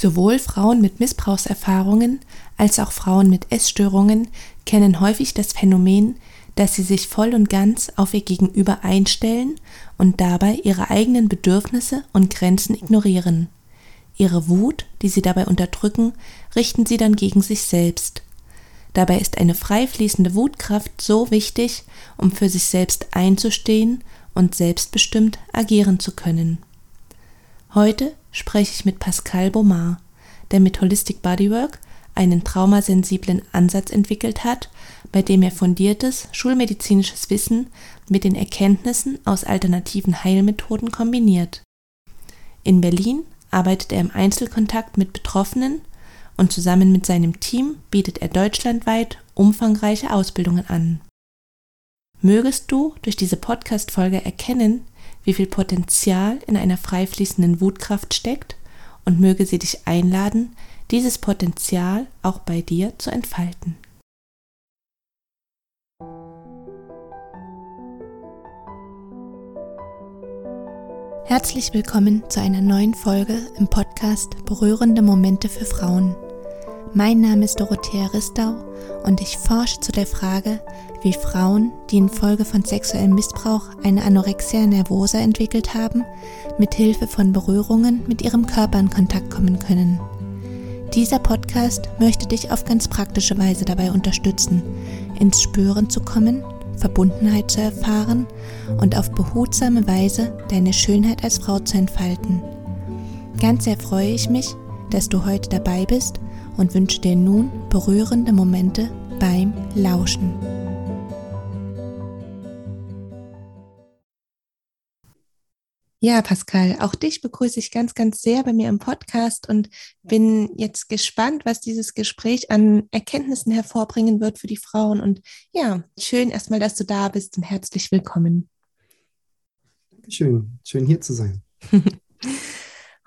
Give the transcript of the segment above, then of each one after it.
Sowohl Frauen mit Missbrauchserfahrungen als auch Frauen mit Essstörungen kennen häufig das Phänomen, dass sie sich voll und ganz auf ihr Gegenüber einstellen und dabei ihre eigenen Bedürfnisse und Grenzen ignorieren. Ihre Wut, die sie dabei unterdrücken, richten sie dann gegen sich selbst. Dabei ist eine frei fließende Wutkraft so wichtig, um für sich selbst einzustehen und selbstbestimmt agieren zu können. Heute spreche ich mit Pascal Baumard, der mit Holistic Bodywork einen traumasensiblen Ansatz entwickelt hat, bei dem er fundiertes schulmedizinisches Wissen mit den Erkenntnissen aus alternativen Heilmethoden kombiniert. In Berlin arbeitet er im Einzelkontakt mit Betroffenen und zusammen mit seinem Team bietet er deutschlandweit umfangreiche Ausbildungen an. Mögest du durch diese Podcast-Folge erkennen, wie viel Potenzial in einer frei fließenden Wutkraft steckt und möge sie dich einladen, dieses Potenzial auch bei dir zu entfalten. Herzlich willkommen zu einer neuen Folge im Podcast Berührende Momente für Frauen. Mein Name ist Dorothea Ristau und ich forsche zu der Frage, wie Frauen, die infolge von sexuellem Missbrauch eine Anorexia nervosa entwickelt haben, mit Hilfe von Berührungen mit ihrem Körper in Kontakt kommen können. Dieser Podcast möchte dich auf ganz praktische Weise dabei unterstützen, ins Spüren zu kommen, Verbundenheit zu erfahren und auf behutsame Weise deine Schönheit als Frau zu entfalten. Ganz sehr freue ich mich, dass du heute dabei bist und wünsche dir nun berührende Momente beim Lauschen. Ja, Pascal, auch dich begrüße ich ganz, ganz sehr bei mir im Podcast und bin jetzt gespannt, was dieses Gespräch an Erkenntnissen hervorbringen wird für die Frauen. Und ja, schön erstmal, dass du da bist und herzlich willkommen. Dankeschön, schön hier zu sein.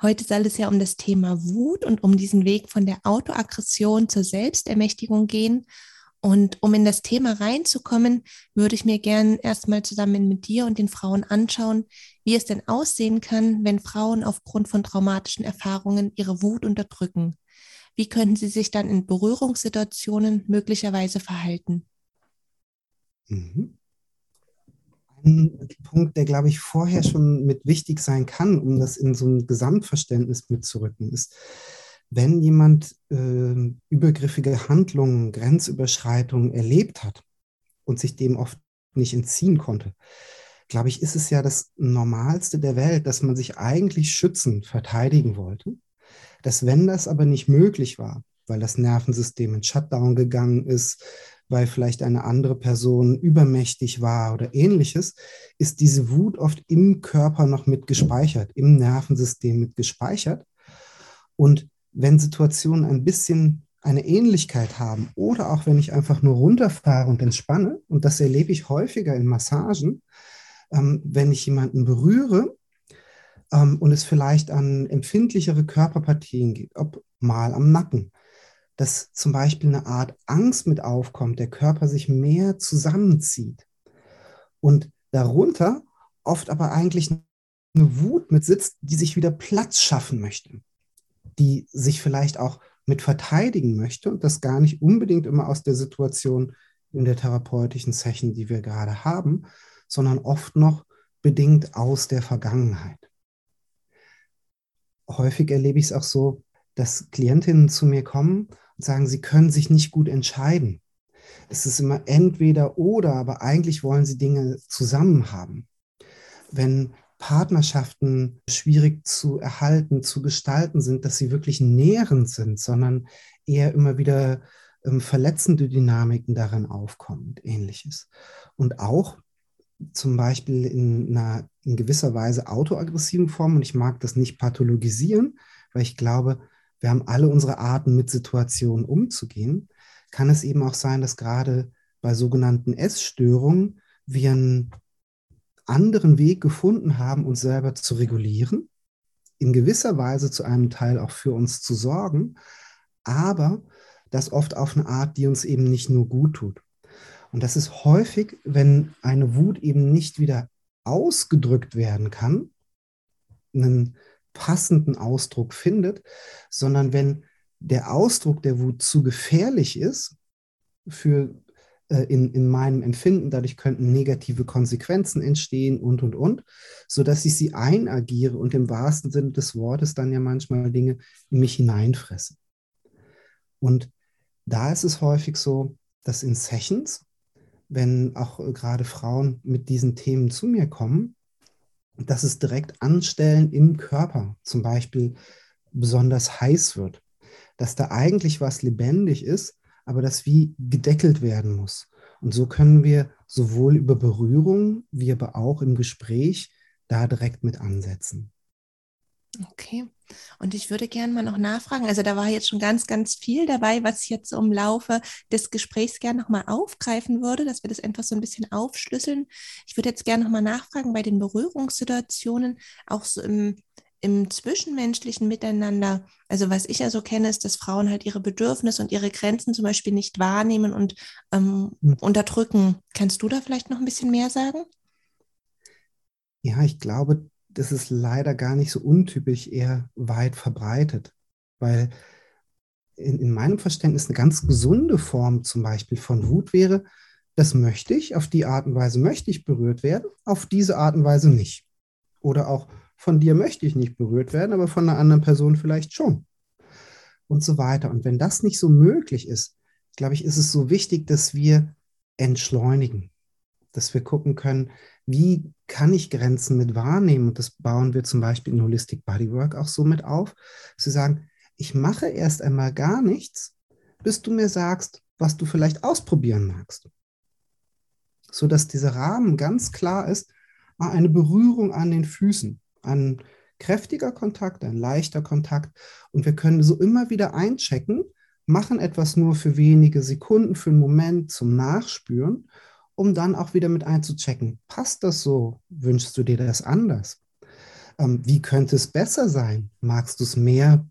Heute soll es ja um das Thema Wut und um diesen Weg von der Autoaggression zur Selbstermächtigung gehen. Und um in das Thema reinzukommen, würde ich mir gern erstmal zusammen mit dir und den Frauen anschauen, wie es denn aussehen kann, wenn Frauen aufgrund von traumatischen Erfahrungen ihre Wut unterdrücken. Wie könnten sie sich dann in Berührungssituationen möglicherweise verhalten? Mhm. Ein Punkt, der, glaube ich, vorher schon mit wichtig sein kann, um das in so ein Gesamtverständnis mitzurücken, ist, wenn jemand äh, übergriffige Handlungen, Grenzüberschreitungen erlebt hat und sich dem oft nicht entziehen konnte, glaube ich, ist es ja das Normalste der Welt, dass man sich eigentlich schützen, verteidigen wollte. Dass wenn das aber nicht möglich war, weil das Nervensystem in Shutdown gegangen ist, weil vielleicht eine andere Person übermächtig war oder ähnliches, ist diese Wut oft im Körper noch mit gespeichert, im Nervensystem mit gespeichert. Und wenn Situationen ein bisschen eine Ähnlichkeit haben oder auch wenn ich einfach nur runterfahre und entspanne, und das erlebe ich häufiger in Massagen, ähm, wenn ich jemanden berühre ähm, und es vielleicht an empfindlichere Körperpartien geht, ob mal am Nacken, dass zum Beispiel eine Art Angst mit aufkommt, der Körper sich mehr zusammenzieht und darunter oft aber eigentlich eine Wut mit sitzt, die sich wieder Platz schaffen möchte die sich vielleicht auch mit verteidigen möchte und das gar nicht unbedingt immer aus der Situation in der therapeutischen Session, die wir gerade haben, sondern oft noch bedingt aus der Vergangenheit. Häufig erlebe ich es auch so, dass Klientinnen zu mir kommen und sagen, sie können sich nicht gut entscheiden. Es ist immer entweder oder, aber eigentlich wollen sie Dinge zusammen haben. Wenn Partnerschaften schwierig zu erhalten, zu gestalten sind, dass sie wirklich nährend sind, sondern eher immer wieder ähm, verletzende Dynamiken darin aufkommen und ähnliches. Und auch zum Beispiel in einer in gewisser Weise autoaggressiven Form, und ich mag das nicht pathologisieren, weil ich glaube, wir haben alle unsere Arten, mit Situationen umzugehen, kann es eben auch sein, dass gerade bei sogenannten Essstörungen wir ein anderen Weg gefunden haben, uns selber zu regulieren, in gewisser Weise zu einem Teil auch für uns zu sorgen, aber das oft auf eine Art, die uns eben nicht nur gut tut. Und das ist häufig, wenn eine Wut eben nicht wieder ausgedrückt werden kann, ein passenden Ausdruck findet, sondern wenn der Ausdruck der Wut zu gefährlich ist für äh, in, in meinem Empfinden, dadurch könnten negative Konsequenzen entstehen und, und, und, sodass ich sie einagiere und im wahrsten Sinne des Wortes dann ja manchmal Dinge in mich hineinfresse. Und da ist es häufig so, dass in Sessions, wenn auch äh, gerade Frauen mit diesen Themen zu mir kommen, dass es direkt Anstellen im Körper zum Beispiel besonders heiß wird, dass da eigentlich was lebendig ist, aber das wie gedeckelt werden muss. Und so können wir sowohl über Berührung wie aber auch im Gespräch da direkt mit ansetzen. Okay. Und ich würde gerne mal noch nachfragen, also da war jetzt schon ganz, ganz viel dabei, was ich jetzt im Laufe des Gesprächs gerne nochmal aufgreifen würde, dass wir das einfach so ein bisschen aufschlüsseln. Ich würde jetzt gerne nochmal nachfragen bei den Berührungssituationen, auch so im, im zwischenmenschlichen Miteinander. Also was ich ja so kenne, ist, dass Frauen halt ihre Bedürfnisse und ihre Grenzen zum Beispiel nicht wahrnehmen und ähm, mhm. unterdrücken. Kannst du da vielleicht noch ein bisschen mehr sagen? Ja, ich glaube, das ist leider gar nicht so untypisch, eher weit verbreitet, weil in, in meinem Verständnis eine ganz gesunde Form zum Beispiel von Wut wäre, das möchte ich, auf die Art und Weise möchte ich berührt werden, auf diese Art und Weise nicht. Oder auch von dir möchte ich nicht berührt werden, aber von einer anderen Person vielleicht schon. Und so weiter. Und wenn das nicht so möglich ist, glaube ich, ist es so wichtig, dass wir entschleunigen, dass wir gucken können, wie kann ich Grenzen mit wahrnehmen? Und das bauen wir zum Beispiel in Holistic Bodywork auch so mit auf, wir sagen, ich mache erst einmal gar nichts, bis du mir sagst, was du vielleicht ausprobieren magst. So dass dieser Rahmen ganz klar ist, ah, eine Berührung an den Füßen, ein kräftiger Kontakt, ein leichter Kontakt. Und wir können so immer wieder einchecken, machen etwas nur für wenige Sekunden, für einen Moment zum Nachspüren um dann auch wieder mit einzuchecken. Passt das so? Wünschst du dir das anders? Ähm, wie könnte es besser sein? Magst du es mehr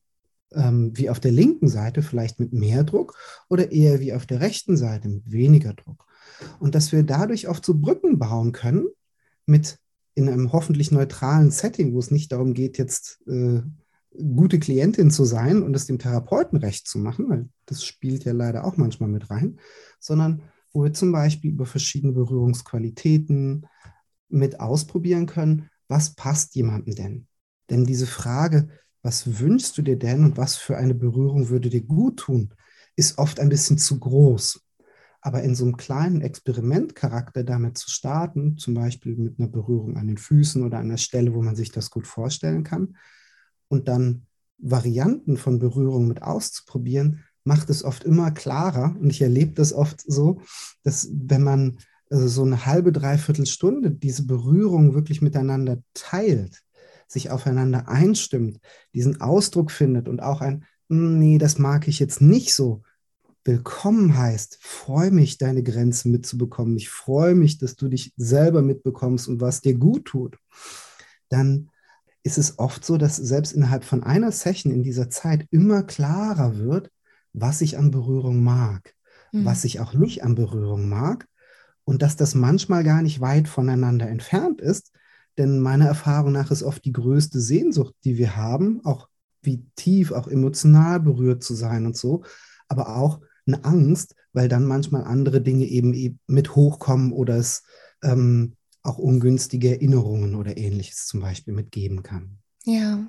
ähm, wie auf der linken Seite, vielleicht mit mehr Druck oder eher wie auf der rechten Seite mit weniger Druck? Und dass wir dadurch oft so Brücken bauen können mit in einem hoffentlich neutralen Setting, wo es nicht darum geht, jetzt äh, gute Klientin zu sein und es dem Therapeuten recht zu machen, weil das spielt ja leider auch manchmal mit rein, sondern wo wir zum Beispiel über verschiedene Berührungsqualitäten mit ausprobieren können, was passt jemandem denn? Denn diese Frage, was wünschst du dir denn und was für eine Berührung würde dir gut tun, ist oft ein bisschen zu groß. Aber in so einem kleinen Experimentcharakter damit zu starten, zum Beispiel mit einer Berührung an den Füßen oder an einer Stelle, wo man sich das gut vorstellen kann, und dann Varianten von Berührung mit auszuprobieren, macht es oft immer klarer. Und ich erlebe das oft so, dass wenn man also so eine halbe, dreiviertel Stunde diese Berührung wirklich miteinander teilt, sich aufeinander einstimmt, diesen Ausdruck findet und auch ein, hm, nee, das mag ich jetzt nicht so, willkommen heißt, freue mich, deine Grenzen mitzubekommen. Ich freue mich, dass du dich selber mitbekommst und was dir gut tut. Dann ist es oft so, dass selbst innerhalb von einer Session in dieser Zeit immer klarer wird, was ich an Berührung mag, mhm. was ich auch nicht an Berührung mag und dass das manchmal gar nicht weit voneinander entfernt ist, denn meiner Erfahrung nach ist oft die größte Sehnsucht, die wir haben, auch wie tief, auch emotional berührt zu sein und so, aber auch eine Angst, weil dann manchmal andere Dinge eben, mit hochkommen oder es ähm, auch ungünstige Erinnerungen oder ähnliches zum Beispiel mitgeben kann. Ja,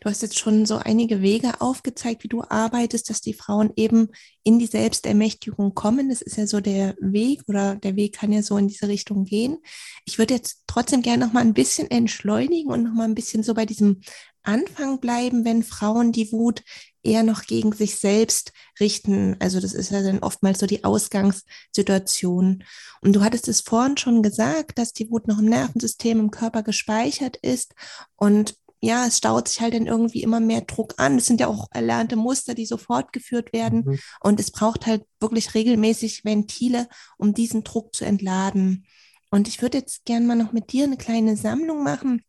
du hast jetzt schon so einige Wege aufgezeigt, wie du arbeitest, dass die Frauen eben in die Selbstermächtigung kommen. Das ist ja so der Weg oder der Weg kann ja so in diese Richtung gehen. Ich würde jetzt trotzdem gerne noch mal ein bisschen entschleunigen und noch mal ein bisschen so bei diesem Anfang bleiben, wenn Frauen die Wut eher noch gegen sich selbst richten. Also das ist ja dann oftmals so die Ausgangssituation. Und du hattest es vorhin schon gesagt, dass die Wut noch im Nervensystem, im Körper gespeichert ist und ja, es staut sich halt dann irgendwie immer mehr Druck an. Es sind ja auch erlernte Muster, die so fortgeführt werden. Mhm. Und es braucht halt wirklich regelmäßig Ventile, um diesen Druck zu entladen. Und ich würde jetzt gerne mal noch mit dir eine kleine Sammlung machen,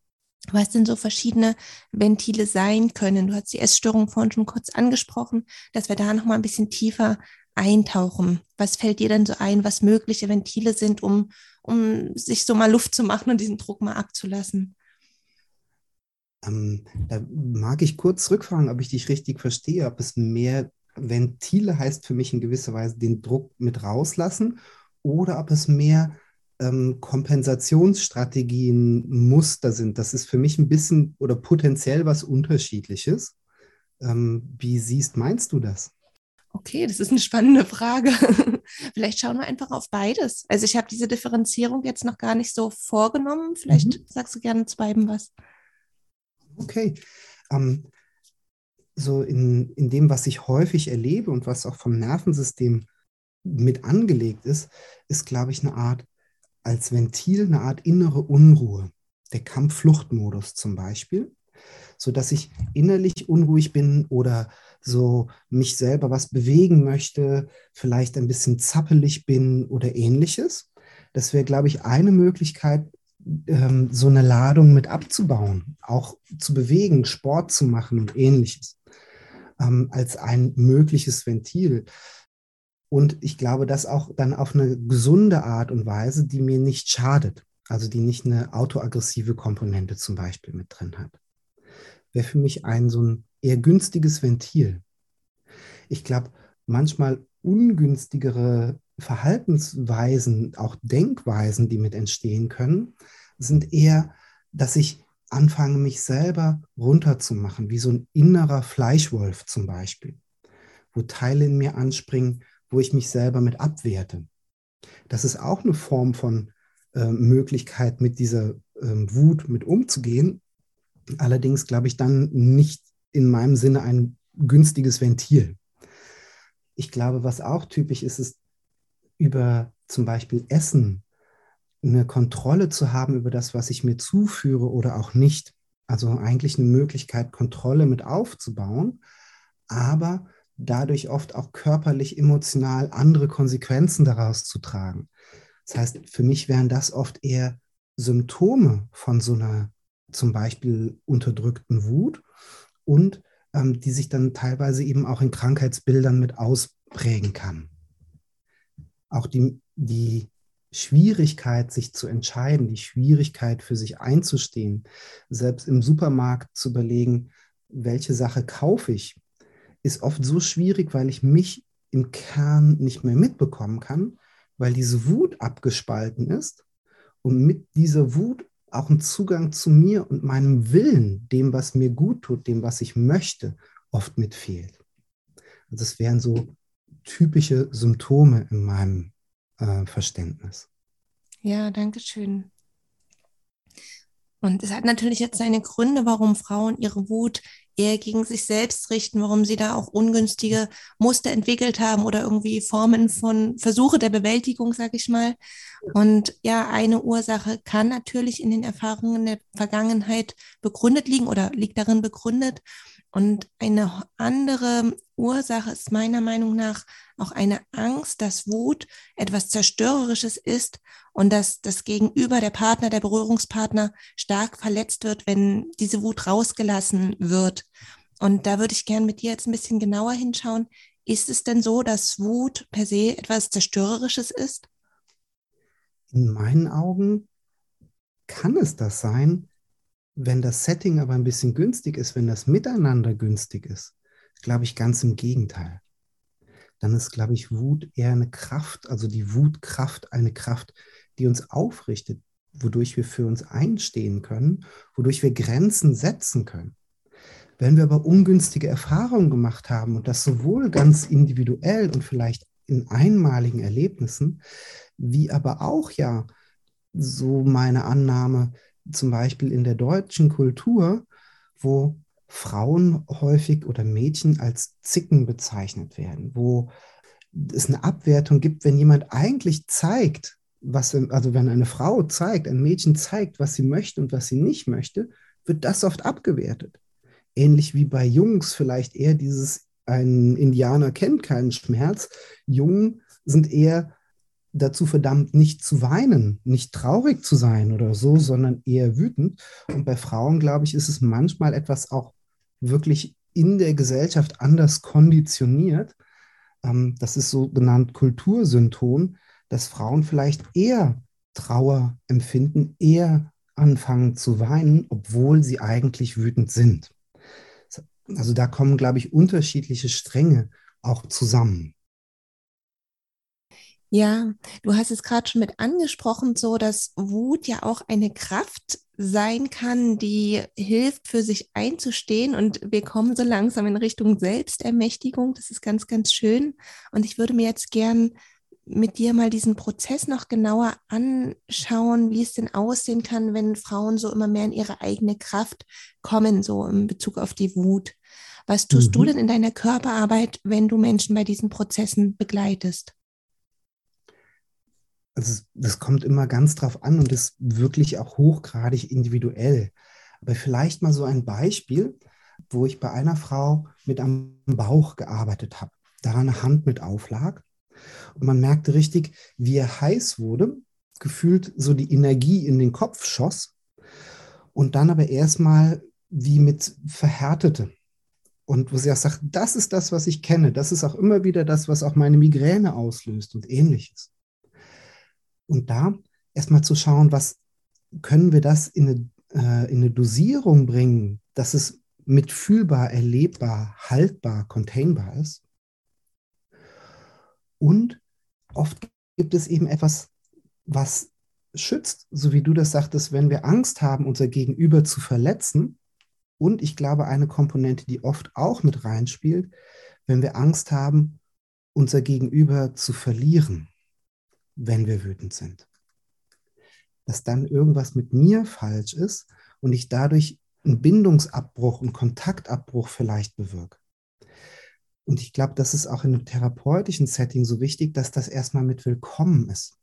was denn so verschiedene Ventile sein können. Du hast die Essstörung vorhin schon kurz angesprochen, dass wir da noch mal ein bisschen tiefer eintauchen. Was fällt dir denn so ein, was mögliche Ventile sind, um, um sich so mal Luft zu machen und diesen Druck mal abzulassen? Ähm, da mag ich kurz zurückfragen, ob ich dich richtig verstehe, ob es mehr Ventile heißt für mich in gewisser Weise den Druck mit rauslassen oder ob es mehr ähm, Kompensationsstrategien, Muster sind. Das ist für mich ein bisschen oder potenziell was Unterschiedliches. Ähm, wie siehst, meinst du das? Okay, das ist eine spannende Frage. Vielleicht schauen wir einfach auf beides. Also ich habe diese Differenzierung jetzt noch gar nicht so vorgenommen. Vielleicht mhm. sagst du gerne zu beiden was. Okay. Ähm, so in, in dem, was ich häufig erlebe und was auch vom Nervensystem mit angelegt ist, ist, glaube ich, eine Art, als Ventil, eine Art innere Unruhe. Der Kampf-Flucht-Modus zum Beispiel, sodass ich innerlich unruhig bin oder so mich selber was bewegen möchte, vielleicht ein bisschen zappelig bin oder ähnliches. Das wäre, glaube ich, eine Möglichkeit, ähm, so eine Ladung mit abzubauen, auch zu bewegen, Sport zu machen und ähnliches, ähm, als ein mögliches Ventil. Und ich glaube, das auch dann auf eine gesunde Art und Weise, die mir nicht schadet, also die nicht eine autoaggressive Komponente zum Beispiel mit drin hat. Wäre für mich ein so ein eher günstiges Ventil. Ich glaube, manchmal ungünstigere Verhaltensweisen, auch Denkweisen, die mit entstehen können, sind eher, dass ich anfange, mich selber runterzumachen, wie so ein innerer Fleischwolf zum Beispiel, wo Teile in mir anspringen, wo ich mich selber mit abwerte. Das ist auch eine Form von äh, Möglichkeit, mit dieser äh, Wut mit umzugehen. Allerdings glaube ich dann nicht in meinem Sinne ein günstiges Ventil. Ich glaube, was auch typisch ist, ist über zum Beispiel Essen eine Kontrolle zu haben über das, was ich mir zuführe oder auch nicht. Also eigentlich eine Möglichkeit, Kontrolle mit aufzubauen, aber dadurch oft auch körperlich, emotional andere Konsequenzen daraus zu tragen. Das heißt, für mich wären das oft eher Symptome von so einer zum Beispiel unterdrückten Wut und ähm, die sich dann teilweise eben auch in Krankheitsbildern mit ausprägen kann. Auch die, die Schwierigkeit, sich zu entscheiden, die Schwierigkeit für sich einzustehen, selbst im Supermarkt zu überlegen, welche Sache kaufe ich, ist oft so schwierig, weil ich mich im Kern nicht mehr mitbekommen kann, weil diese Wut abgespalten ist und mit dieser Wut auch ein Zugang zu mir und meinem Willen, dem, was mir gut tut, dem, was ich möchte, oft mitfehlt. Also das wären so typische Symptome in meinem äh, Verständnis. Ja, danke schön. Und es hat natürlich jetzt seine Gründe, warum Frauen ihre Wut eher gegen sich selbst richten, warum sie da auch ungünstige Muster entwickelt haben oder irgendwie Formen von Versuche der Bewältigung, sag ich mal. Und ja, eine Ursache kann natürlich in den Erfahrungen der Vergangenheit begründet liegen oder liegt darin begründet. Und eine andere Ursache ist meiner Meinung nach auch eine Angst, dass Wut etwas Zerstörerisches ist und dass das Gegenüber, der Partner, der Berührungspartner stark verletzt wird, wenn diese Wut rausgelassen wird. Und da würde ich gern mit dir jetzt ein bisschen genauer hinschauen. Ist es denn so, dass Wut per se etwas Zerstörerisches ist? In meinen Augen kann es das sein, wenn das Setting aber ein bisschen günstig ist, wenn das Miteinander günstig ist, glaube ich ganz im Gegenteil. Dann ist, glaube ich, Wut eher eine Kraft, also die Wutkraft eine Kraft, die uns aufrichtet, wodurch wir für uns einstehen können, wodurch wir Grenzen setzen können. Wenn wir aber ungünstige Erfahrungen gemacht haben und das sowohl ganz individuell und vielleicht in einmaligen Erlebnissen, wie aber auch ja, so meine Annahme, zum Beispiel in der deutschen Kultur, wo Frauen häufig oder Mädchen als Zicken bezeichnet werden, wo es eine Abwertung gibt, wenn jemand eigentlich zeigt, was, also wenn eine Frau zeigt, ein Mädchen zeigt, was sie möchte und was sie nicht möchte, wird das oft abgewertet. Ähnlich wie bei Jungs vielleicht eher dieses, ein Indianer kennt keinen Schmerz. Jungen sind eher dazu verdammt, nicht zu weinen, nicht traurig zu sein oder so, sondern eher wütend. Und bei Frauen, glaube ich, ist es manchmal etwas auch wirklich in der Gesellschaft anders konditioniert. Ähm, das ist so genannt Kultursymptom, dass Frauen vielleicht eher Trauer empfinden, eher anfangen zu weinen, obwohl sie eigentlich wütend sind. Also da kommen, glaube ich, unterschiedliche Stränge auch zusammen. Ja, du hast es gerade schon mit angesprochen, so dass Wut ja auch eine Kraft sein kann, die hilft, für sich einzustehen. Und wir kommen so langsam in Richtung Selbstermächtigung. Das ist ganz, ganz schön. Und ich würde mir jetzt gern mit dir mal diesen Prozess noch genauer anschauen, wie es denn aussehen kann, wenn Frauen so immer mehr in ihre eigene Kraft kommen, so in Bezug auf die Wut. Was tust mhm. du denn in deiner Körperarbeit, wenn du Menschen bei diesen Prozessen begleitest? Also das kommt immer ganz drauf an und ist wirklich auch hochgradig individuell. Aber vielleicht mal so ein Beispiel, wo ich bei einer Frau mit am Bauch gearbeitet habe, da eine Hand mit auflag und man merkte richtig, wie er heiß wurde, gefühlt so die Energie in den Kopf schoss und dann aber erstmal wie mit verhärtete. Und wo sie auch sagt, das ist das, was ich kenne, das ist auch immer wieder das, was auch meine Migräne auslöst und ähnliches. Und da erstmal zu schauen, was können wir das in eine, äh, in eine Dosierung bringen, dass es mitfühlbar, erlebbar, haltbar, containbar ist. Und oft gibt es eben etwas, was schützt, so wie du das sagtest, wenn wir Angst haben, unser Gegenüber zu verletzen. Und ich glaube, eine Komponente, die oft auch mit reinspielt, wenn wir Angst haben, unser Gegenüber zu verlieren wenn wir wütend sind. Dass dann irgendwas mit mir falsch ist und ich dadurch einen Bindungsabbruch, einen Kontaktabbruch vielleicht bewirke. Und ich glaube, das ist auch in einem therapeutischen Setting so wichtig, dass das erstmal mit willkommen ist.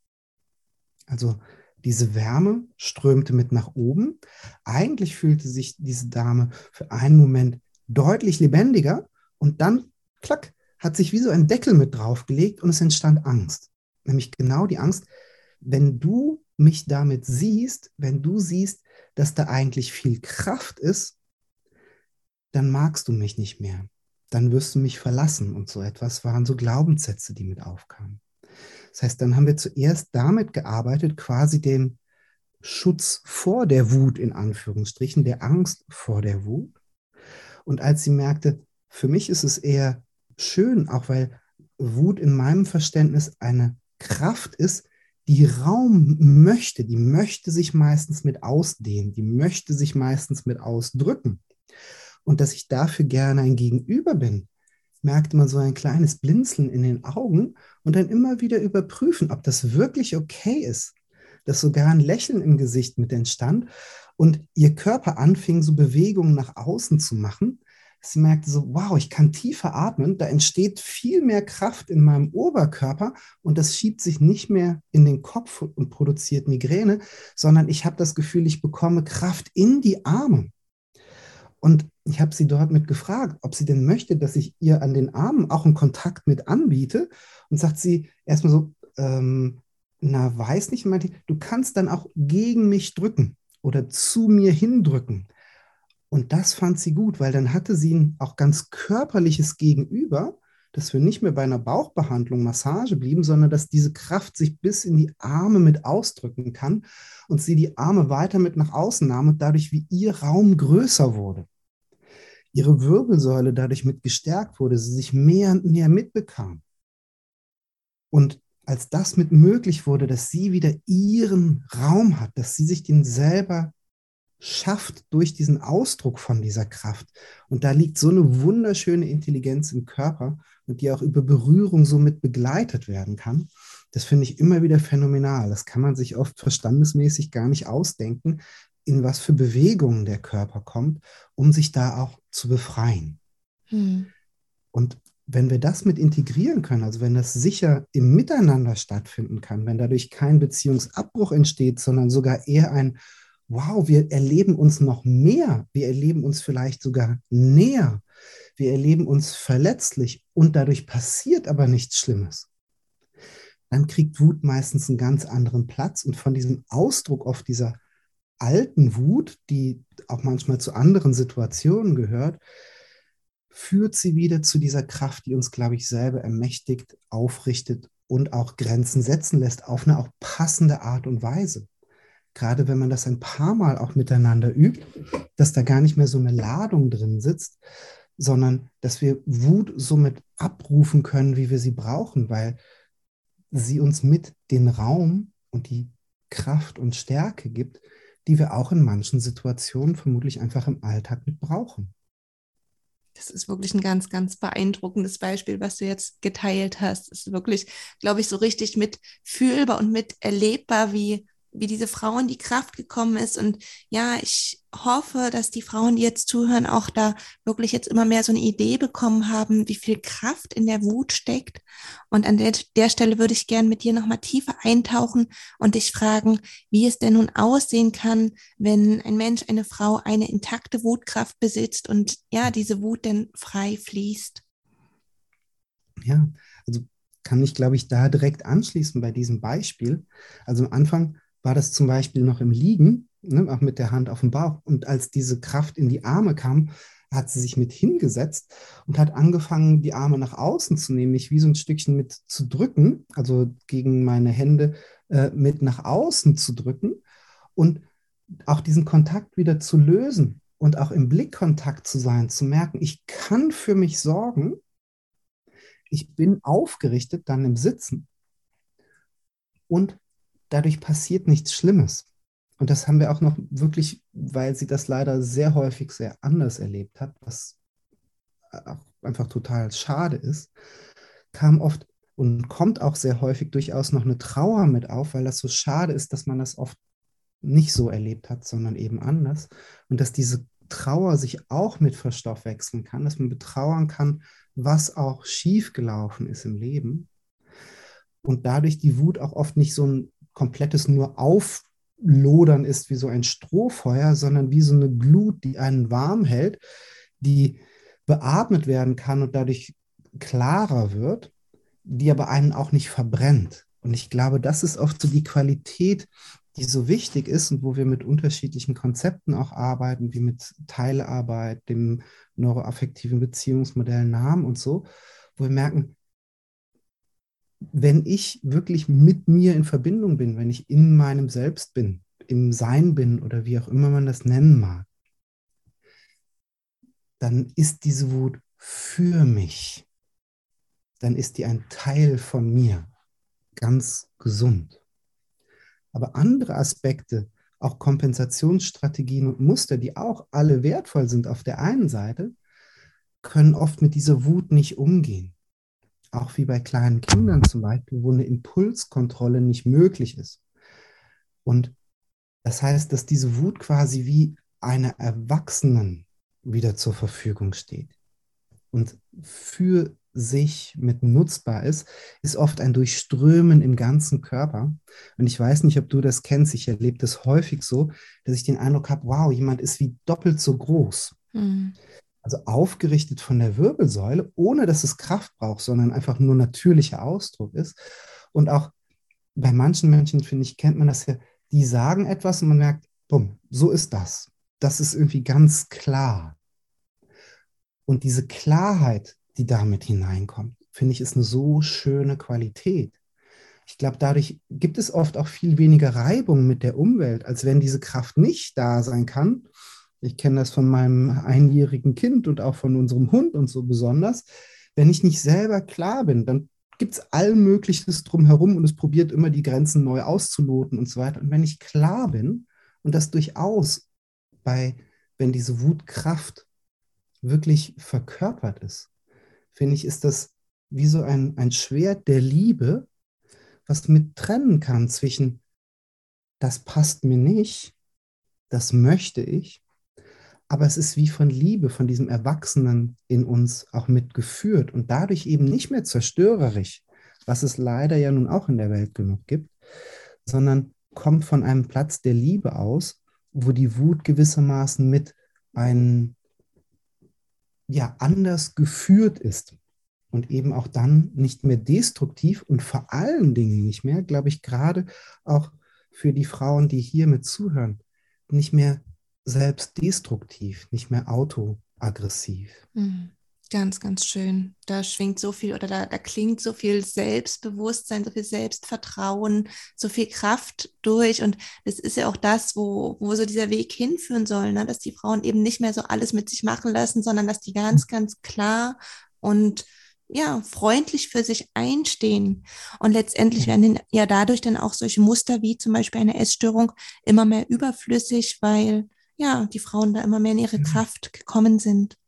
Also diese Wärme strömte mit nach oben. Eigentlich fühlte sich diese Dame für einen Moment deutlich lebendiger und dann, klack, hat sich wie so ein Deckel mit draufgelegt und es entstand Angst nämlich genau die Angst, wenn du mich damit siehst, wenn du siehst, dass da eigentlich viel Kraft ist, dann magst du mich nicht mehr. Dann wirst du mich verlassen. Und so etwas waren so Glaubenssätze, die mit aufkamen. Das heißt, dann haben wir zuerst damit gearbeitet, quasi den Schutz vor der Wut in Anführungsstrichen, der Angst vor der Wut. Und als sie merkte, für mich ist es eher schön, auch weil Wut in meinem Verständnis eine Kraft ist, die Raum möchte, die möchte sich meistens mit ausdehnen, die möchte sich meistens mit ausdrücken. Und dass ich dafür gerne ein Gegenüber bin, merkte man so ein kleines Blinzeln in den Augen und dann immer wieder überprüfen, ob das wirklich okay ist. Dass sogar ein Lächeln im Gesicht mit entstand und ihr Körper anfing, so Bewegungen nach außen zu machen, Sie merkte so, wow, ich kann tiefer atmen, da entsteht viel mehr Kraft in meinem Oberkörper und das schiebt sich nicht mehr in den Kopf und produziert Migräne, sondern ich habe das Gefühl, ich bekomme Kraft in die Arme. Und ich habe sie dort mit gefragt, ob sie denn möchte, dass ich ihr an den Armen auch einen Kontakt mit anbiete. Und sagt sie erstmal so, ähm, na, weiß nicht, meinte, du kannst dann auch gegen mich drücken oder zu mir hindrücken. Und das fand sie gut, weil dann hatte sie ein auch ganz körperliches Gegenüber, dass wir nicht mehr bei einer Bauchbehandlung, Massage blieben, sondern dass diese Kraft sich bis in die Arme mit ausdrücken kann und sie die Arme weiter mit nach außen nahm und dadurch wie ihr Raum größer wurde. Ihre Wirbelsäule dadurch mit gestärkt wurde, sie sich mehr und mehr mitbekam. Und als das mit möglich wurde, dass sie wieder ihren Raum hat, dass sie sich den selber schafft durch diesen Ausdruck von dieser Kraft. Und da liegt so eine wunderschöne Intelligenz im Körper und die auch über Berührung somit begleitet werden kann. Das finde ich immer wieder phänomenal. Das kann man sich oft verstandesmäßig gar nicht ausdenken, in was für Bewegungen der Körper kommt, um sich da auch zu befreien. Hm. Und wenn wir das mit integrieren können, also wenn das sicher im Miteinander stattfinden kann, wenn dadurch kein Beziehungsabbruch entsteht, sondern sogar eher ein wow, wir erleben uns noch mehr, wir erleben uns vielleicht sogar näher, wir erleben uns verletzlich und dadurch passiert aber nichts Schlimmes, dann kriegt Wut meistens einen ganz anderen Platz und von diesem Ausdruck auf dieser alten Wut, die auch manchmal zu anderen Situationen gehört, führt sie wieder zu dieser Kraft, die uns, glaube ich, selber ermächtigt, aufrichtet und auch Grenzen setzen lässt auf eine auch passende Art und Weise gerade wenn man das ein paar Mal auch miteinander übt, dass da gar nicht mehr so eine Ladung drin sitzt, sondern dass wir Wut somit abrufen können, wie wir sie brauchen, weil sie uns mit den Raum und die Kraft und Stärke gibt, die wir auch in manchen Situationen vermutlich einfach im Alltag mit brauchen. Das ist wirklich ein ganz, ganz beeindruckendes Beispiel, was du jetzt geteilt hast. Es ist wirklich, glaube ich, so richtig mitfühlbar und mit erlebbar, wie wie diese Frau in die Kraft gekommen ist. Und ja, ich hoffe, dass die Frauen, die jetzt zuhören, auch da wirklich jetzt immer mehr so eine Idee bekommen haben, wie viel Kraft in der Wut steckt. Und an der, der Stelle würde ich gerne mit dir nochmal tiefer eintauchen und dich fragen, wie es denn nun aussehen kann, wenn ein Mensch, eine Frau eine intakte Wutkraft besitzt und ja, diese Wut denn frei fließt. Ja, also kann ich, glaube ich, da direkt anschließen bei diesem Beispiel. Also am Anfang war das zum Beispiel noch im Liegen, ne, auch mit der Hand auf dem Bauch. Und als diese Kraft in die Arme kam, hat sie sich mit hingesetzt und hat angefangen, die Arme nach außen zu nehmen, mich wie so ein Stückchen mit zu drücken, also gegen meine Hände äh, mit nach außen zu drücken und auch diesen Kontakt wieder zu lösen und auch im Blickkontakt zu sein, zu merken, ich kann für mich sorgen, ich bin aufgerichtet dann im Sitzen und dadurch passiert nichts Schlimmes. Und das haben wir auch noch wirklich, weil sie das leider sehr häufig sehr anders erlebt hat, was auch einfach total schade ist, kam oft und kommt auch sehr häufig durchaus noch eine Trauer mit auf, weil das so schade ist, dass man das oft nicht so erlebt hat, sondern eben anders. Und dass diese Trauer sich auch mit verstoffwechseln kann, dass man betrauern kann, was auch schiefgelaufen ist im Leben. Und dadurch die Wut auch oft nicht so ein komplettes nur Auflodern ist wie so ein Strohfeuer, sondern wie so eine Glut, die einen warm hält, die beatmet werden kann und dadurch klarer wird, die aber einen auch nicht verbrennt. Und ich glaube, das ist oft so die Qualität, die so wichtig ist und wo wir mit unterschiedlichen Konzepten auch arbeiten, wie mit Teilarbeit, dem neuroaffektiven Beziehungsmodell Namen und so, wo wir merken, wenn ich wirklich mit mir in Verbindung bin, wenn ich in meinem Selbst bin, im Sein bin oder wie auch immer man das nennen mag, dann ist diese Wut für mich. Dann ist die ein Teil von mir, ganz gesund. Aber andere Aspekte, auch Kompensationsstrategien und Muster, die auch alle wertvoll sind auf der einen Seite, können oft mit dieser Wut nicht umgehen auch wie bei kleinen Kindern zum Beispiel, wo eine Impulskontrolle nicht möglich ist. Und das heißt, dass diese Wut quasi wie einer Erwachsenen wieder zur Verfügung steht und für sich mit nutzbar ist, ist oft ein Durchströmen im ganzen Körper. Und ich weiß nicht, ob du das kennst. Ich erlebe das häufig so, dass ich den Eindruck habe, wow, jemand ist wie doppelt so groß. Mhm also aufgerichtet von der Wirbelsäule, ohne dass es Kraft braucht, sondern einfach nur natürlicher Ausdruck ist. Und auch bei manchen Menschen, finde ich, kennt man das ja, die sagen etwas und man merkt, bumm, so ist das. Das ist irgendwie ganz klar. Und diese Klarheit, die damit hineinkommt, finde ich, ist eine so schöne Qualität. Ich glaube, dadurch gibt es oft auch viel weniger Reibung mit der Umwelt, als wenn diese Kraft nicht da sein kann ich kenne das von meinem einjährigen Kind und auch von unserem Hund und so besonders. Wenn ich nicht selber klar bin, dann gibt es all Mögliches drumherum und es probiert immer die Grenzen neu auszuloten und so weiter. Und wenn ich klar bin und das durchaus bei, wenn diese Wutkraft wirklich verkörpert ist, finde ich, ist das wie so ein, ein Schwert der Liebe, was mit trennen kann zwischen, das passt mir nicht, das möchte ich aber es ist wie von Liebe, von diesem Erwachsenen in uns auch mitgeführt und dadurch eben nicht mehr zerstörerisch, was es leider ja nun auch in der Welt genug gibt, sondern kommt von einem Platz der Liebe aus, wo die Wut gewissermaßen mit ein ja anders geführt ist und eben auch dann nicht mehr destruktiv und vor allen Dingen nicht mehr, glaube ich, gerade auch für die Frauen, die hier mit zuhören, nicht mehr selbstdestruktiv, nicht mehr autoaggressiv. Mhm. Ganz, ganz schön. Da schwingt so viel oder da, da klingt so viel Selbstbewusstsein, so viel Selbstvertrauen, so viel Kraft durch. Und das ist ja auch das, wo, wo so dieser Weg hinführen soll, ne? dass die Frauen eben nicht mehr so alles mit sich machen lassen, sondern dass die ganz, ganz klar und ja, freundlich für sich einstehen. Und letztendlich werden ja dadurch dann auch solche Muster wie zum Beispiel eine Essstörung immer mehr überflüssig, weil ja, die Frauen da immer mehr in ihre Kraft gekommen sind.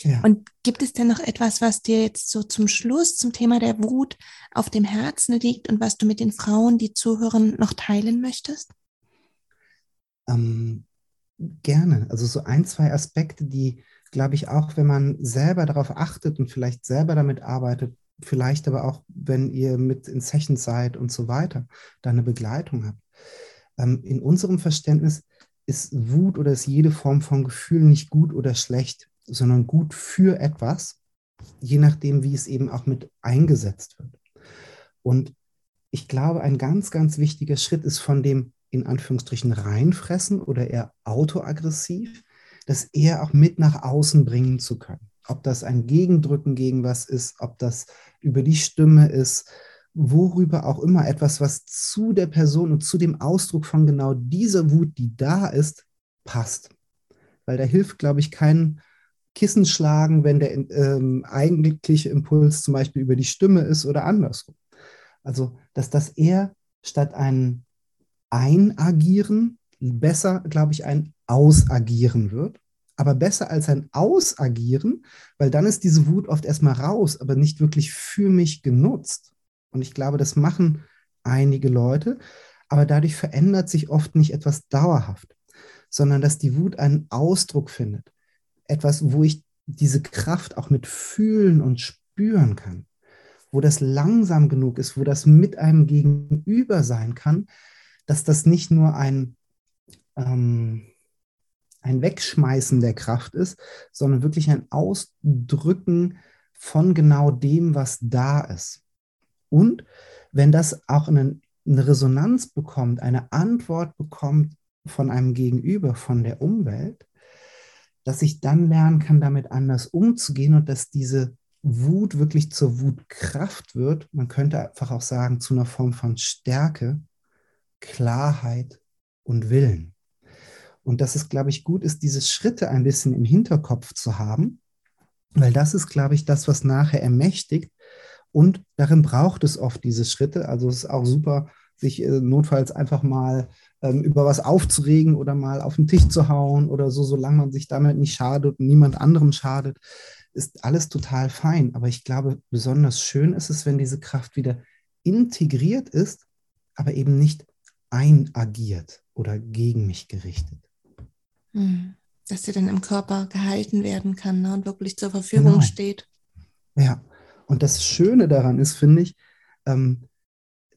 Ja. Und gibt es denn noch etwas, was dir jetzt so zum Schluss zum Thema der Wut auf dem Herzen liegt und was du mit den Frauen, die zuhören, noch teilen möchtest? Ähm, gerne. Also so ein, zwei Aspekte, die, glaube ich, auch wenn man selber darauf achtet und vielleicht selber damit arbeitet, vielleicht aber auch, wenn ihr mit in Sessions seid und so weiter, da eine Begleitung habt. Ähm, in unserem Verständnis ist Wut oder ist jede Form von Gefühl nicht gut oder schlecht sondern gut für etwas, je nachdem, wie es eben auch mit eingesetzt wird. Und ich glaube, ein ganz, ganz wichtiger Schritt ist von dem in Anführungsstrichen reinfressen oder eher autoaggressiv, das eher auch mit nach außen bringen zu können. Ob das ein Gegendrücken gegen was ist, ob das über die Stimme ist, worüber auch immer etwas, was zu der Person und zu dem Ausdruck von genau dieser Wut, die da ist, passt. Weil da hilft, glaube ich, kein Kissen schlagen, wenn der ähm, eigentliche Impuls zum Beispiel über die Stimme ist oder andersrum. Also, dass das eher statt ein Einagieren besser, glaube ich, ein Ausagieren wird. Aber besser als ein Ausagieren, weil dann ist diese Wut oft erstmal raus, aber nicht wirklich für mich genutzt. Und ich glaube, das machen einige Leute, aber dadurch verändert sich oft nicht etwas dauerhaft, sondern dass die Wut einen Ausdruck findet. Etwas, wo ich diese Kraft auch mit fühlen und spüren kann, wo das langsam genug ist, wo das mit einem Gegenüber sein kann, dass das nicht nur ein, ähm, ein Wegschmeißen der Kraft ist, sondern wirklich ein Ausdrücken von genau dem, was da ist. Und wenn das auch eine, eine Resonanz bekommt, eine Antwort bekommt von einem Gegenüber, von der Umwelt, dass ich dann lernen kann, damit anders umzugehen und dass diese Wut wirklich zur Wutkraft wird. Man könnte einfach auch sagen, zu einer Form von Stärke, Klarheit und Willen. Und dass es, glaube ich, gut ist, diese Schritte ein bisschen im Hinterkopf zu haben, weil das ist, glaube ich, das, was nachher ermächtigt. Und darin braucht es oft diese Schritte. Also es ist auch super, sich äh, notfalls einfach mal ähm, über was aufzuregen oder mal auf den Tisch zu hauen oder so, solange man sich damit nicht schadet und niemand anderem schadet, ist alles total fein. Aber ich glaube, besonders schön ist es, wenn diese Kraft wieder integriert ist, aber eben nicht einagiert oder gegen mich gerichtet. Hm. Dass sie dann im Körper gehalten werden kann ne, und wirklich zur Verfügung genau. steht. Ja, und das Schöne daran ist, finde ich, ähm,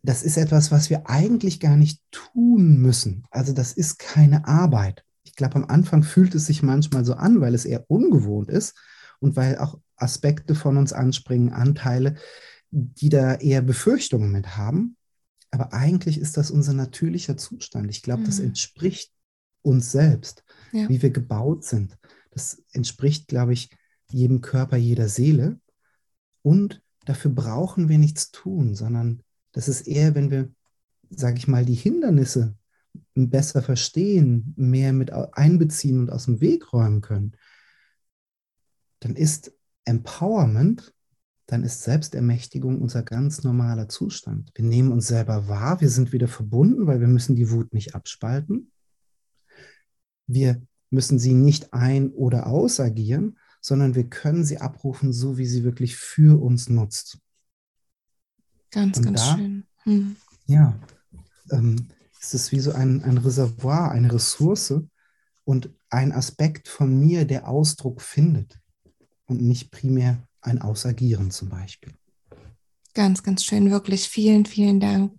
das ist etwas, was wir eigentlich gar nicht tun müssen. Also das ist keine Arbeit. Ich glaube, am Anfang fühlt es sich manchmal so an, weil es eher ungewohnt ist und weil auch Aspekte von uns anspringen, Anteile, die da eher Befürchtungen mit haben. Aber eigentlich ist das unser natürlicher Zustand. Ich glaube, mhm. das entspricht uns selbst, ja. wie wir gebaut sind. Das entspricht, glaube ich, jedem Körper, jeder Seele. Und dafür brauchen wir nichts tun, sondern das ist eher, wenn wir, sage ich mal, die Hindernisse besser verstehen, mehr mit einbeziehen und aus dem Weg räumen können, dann ist Empowerment, dann ist Selbstermächtigung unser ganz normaler Zustand. Wir nehmen uns selber wahr, wir sind wieder verbunden, weil wir müssen die Wut nicht abspalten. Wir müssen sie nicht ein- oder ausagieren, sondern wir können sie abrufen, so wie sie wirklich für uns nutzt. Ganz, und ganz da, schön. Hm. Ja, ähm, ist es wie so ein, ein Reservoir, eine Ressource und ein Aspekt von mir, der Ausdruck findet und nicht primär ein Ausagieren zum Beispiel. Ganz, ganz schön, wirklich. Vielen, vielen Dank.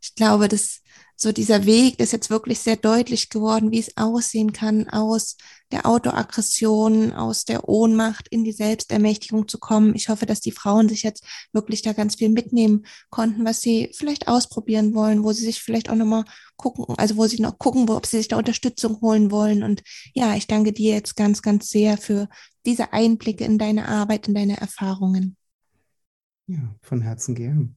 Ich glaube, dass so dieser Weg ist jetzt wirklich sehr deutlich geworden, wie es aussehen kann, aus der Autoaggression, aus der Ohnmacht in die Selbstermächtigung zu kommen. Ich hoffe, dass die Frauen sich jetzt wirklich da ganz viel mitnehmen konnten, was sie vielleicht ausprobieren wollen, wo sie sich vielleicht auch nochmal gucken, also wo sie noch gucken, ob sie sich da Unterstützung holen wollen. Und ja, ich danke dir jetzt ganz, ganz sehr für diese Einblicke in deine Arbeit, in deine Erfahrungen. Ja, von Herzen gern.